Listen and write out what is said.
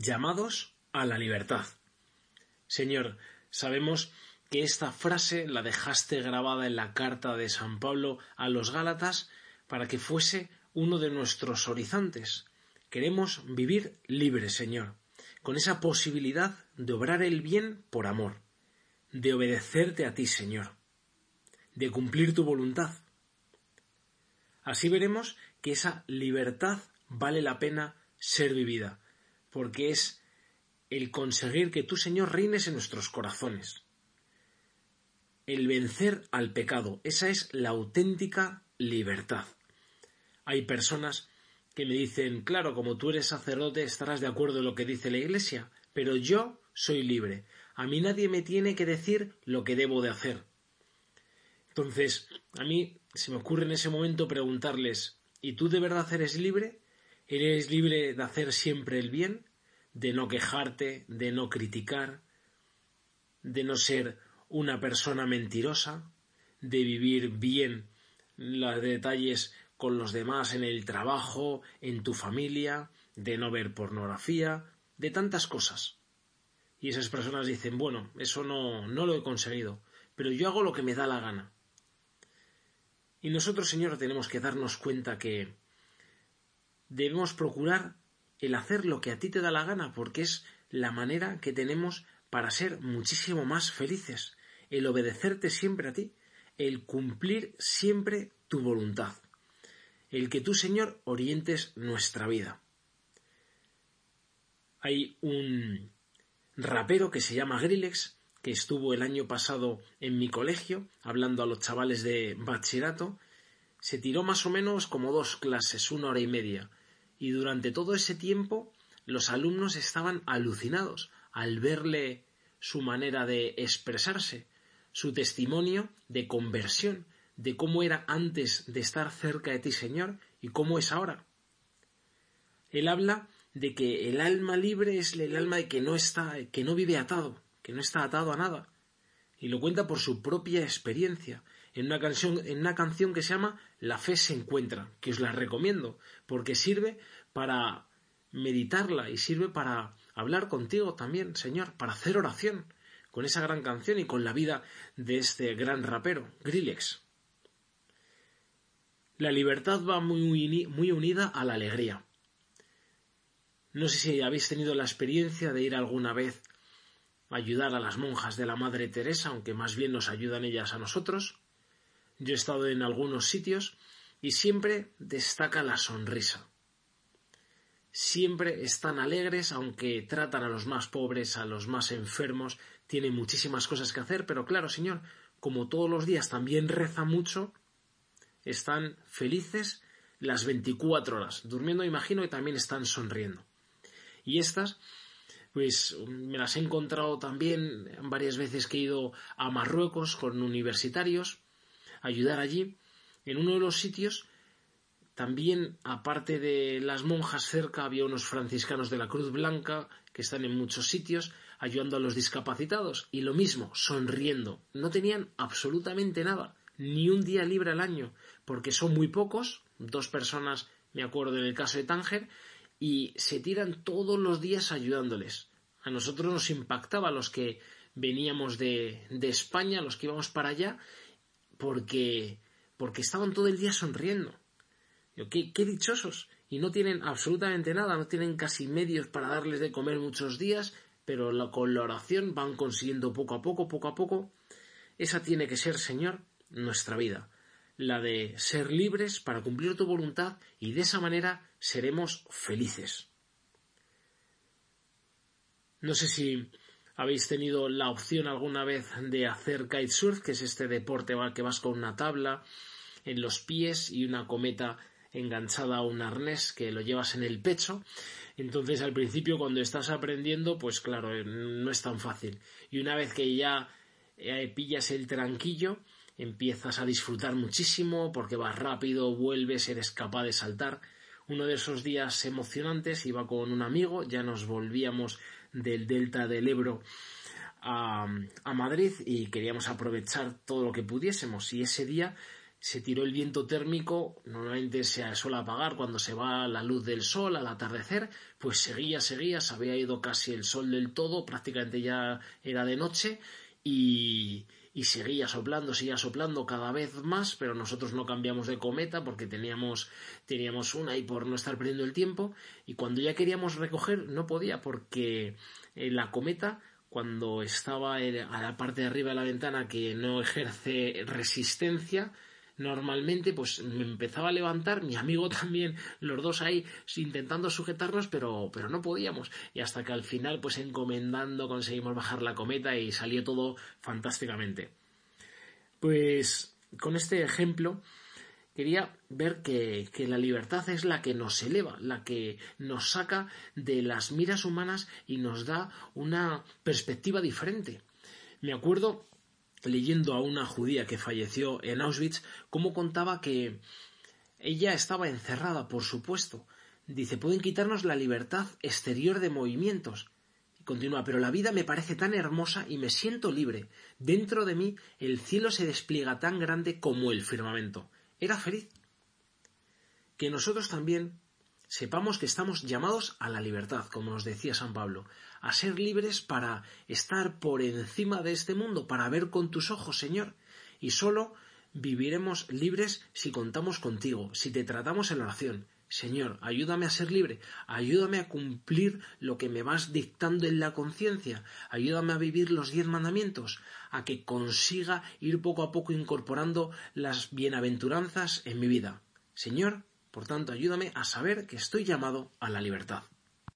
llamados a la libertad. Señor, sabemos que esta frase la dejaste grabada en la carta de San Pablo a los Gálatas para que fuese uno de nuestros horizontes. Queremos vivir libres, Señor, con esa posibilidad de obrar el bien por amor, de obedecerte a ti, Señor, de cumplir tu voluntad. Así veremos que esa libertad vale la pena ser vivida, porque es el conseguir que tú, Señor, reines en nuestros corazones. El vencer al pecado, esa es la auténtica libertad. Hay personas que me dicen, claro, como tú eres sacerdote estarás de acuerdo en lo que dice la Iglesia, pero yo soy libre. A mí nadie me tiene que decir lo que debo de hacer. Entonces, a mí se me ocurre en ese momento preguntarles, ¿y tú de verdad eres libre? ¿Eres libre de hacer siempre el bien? ¿De no quejarte? ¿De no criticar? ¿De no ser una persona mentirosa? ¿De vivir bien los detalles con los demás en el trabajo, en tu familia? ¿De no ver pornografía? De tantas cosas. Y esas personas dicen, bueno, eso no, no lo he conseguido, pero yo hago lo que me da la gana. Y nosotros, Señor, tenemos que darnos cuenta que debemos procurar el hacer lo que a ti te da la gana, porque es la manera que tenemos para ser muchísimo más felices, el obedecerte siempre a ti, el cumplir siempre tu voluntad, el que tú, Señor, orientes nuestra vida. Hay un rapero que se llama Grillex, que estuvo el año pasado en mi colegio, hablando a los chavales de bachillerato, se tiró más o menos como dos clases, una hora y media, y durante todo ese tiempo los alumnos estaban alucinados al verle su manera de expresarse, su testimonio de conversión, de cómo era antes de estar cerca de ti, Señor, y cómo es ahora. Él habla de que el alma libre es el alma de que no está, que no vive atado, que no está atado a nada. Y lo cuenta por su propia experiencia, en una canción, en una canción que se llama La fe se encuentra, que os la recomiendo, porque sirve para meditarla y sirve para hablar contigo también, Señor, para hacer oración con esa gran canción y con la vida de este gran rapero, Grillex. La libertad va muy, muy unida a la alegría. No sé si habéis tenido la experiencia de ir alguna vez a ayudar a las monjas de la Madre Teresa, aunque más bien nos ayudan ellas a nosotros. Yo he estado en algunos sitios y siempre destaca la sonrisa. Siempre están alegres, aunque tratan a los más pobres, a los más enfermos, tienen muchísimas cosas que hacer, pero claro, Señor, como todos los días también reza mucho, están felices las 24 horas, durmiendo, imagino, y también están sonriendo. Y estas, pues me las he encontrado también varias veces que he ido a Marruecos con universitarios, ayudar allí. En uno de los sitios, también, aparte de las monjas cerca, había unos franciscanos de la Cruz Blanca que están en muchos sitios ayudando a los discapacitados. Y lo mismo, sonriendo. No tenían absolutamente nada, ni un día libre al año, porque son muy pocos, dos personas, me acuerdo en el caso de Tánger, y se tiran todos los días ayudándoles. A nosotros nos impactaba los que veníamos de, de España, los que íbamos para allá, porque, porque estaban todo el día sonriendo. qué, dichosos. Y no tienen absolutamente nada, no tienen casi medios para darles de comer muchos días, pero con la oración van consiguiendo poco a poco, poco a poco. Esa tiene que ser, Señor, nuestra vida la de ser libres para cumplir tu voluntad y de esa manera seremos felices. No sé si habéis tenido la opción alguna vez de hacer kitesurf, que es este deporte que vas con una tabla en los pies y una cometa enganchada a un arnés que lo llevas en el pecho. Entonces al principio cuando estás aprendiendo, pues claro, no es tan fácil. Y una vez que ya eh, pillas el tranquillo, empiezas a disfrutar muchísimo porque vas rápido, vuelves, eres capaz de saltar. Uno de esos días emocionantes iba con un amigo, ya nos volvíamos del delta del Ebro a, Madrid y queríamos aprovechar todo lo que pudiésemos. Y ese día se tiró el viento térmico, normalmente se suele apagar cuando se va la luz del sol al atardecer, pues seguía, seguía, se había ido casi el sol del todo, prácticamente ya era de noche y, seguía soplando, seguía soplando cada vez más, pero nosotros no cambiamos de cometa porque teníamos, teníamos una y por no estar perdiendo el tiempo, y cuando ya queríamos recoger no podía porque eh, la cometa cuando estaba a la parte de arriba de la ventana que no ejerce resistencia, normalmente pues me empezaba a levantar, mi amigo también, los dos ahí intentando sujetarnos, pero, pero no podíamos. Y hasta que al final, pues encomendando, conseguimos bajar la cometa y salió todo fantásticamente. Pues con este ejemplo quería ver que, que, la libertad es la que nos eleva, la que nos saca de las miras humanas y nos da una perspectiva diferente. Me acuerdo leyendo a una judía que falleció en Auschwitz, cómo contaba que ella estaba encerrada, por supuesto. Dice, pueden quitarnos la libertad exterior de movimientos. Y continúa, pero la vida me parece tan hermosa y me siento libre. Dentro de mí el cielo se despliega tan grande como el firmamento. Era feliz. Que nosotros también sepamos que estamos llamados a la libertad, como nos decía San Pablo, a ser libres para estar por encima de este mundo, para ver con tus ojos, Señor, y solo viviremos libres si contamos contigo, si te tratamos en oración. Señor, ayúdame a ser libre, ayúdame a cumplir lo que me vas dictando en la conciencia, ayúdame a vivir los diez mandamientos, a que consiga ir poco a poco incorporando las bienaventuranzas en mi vida. Señor, por tanto, ayúdame a saber que estoy llamado a la libertad.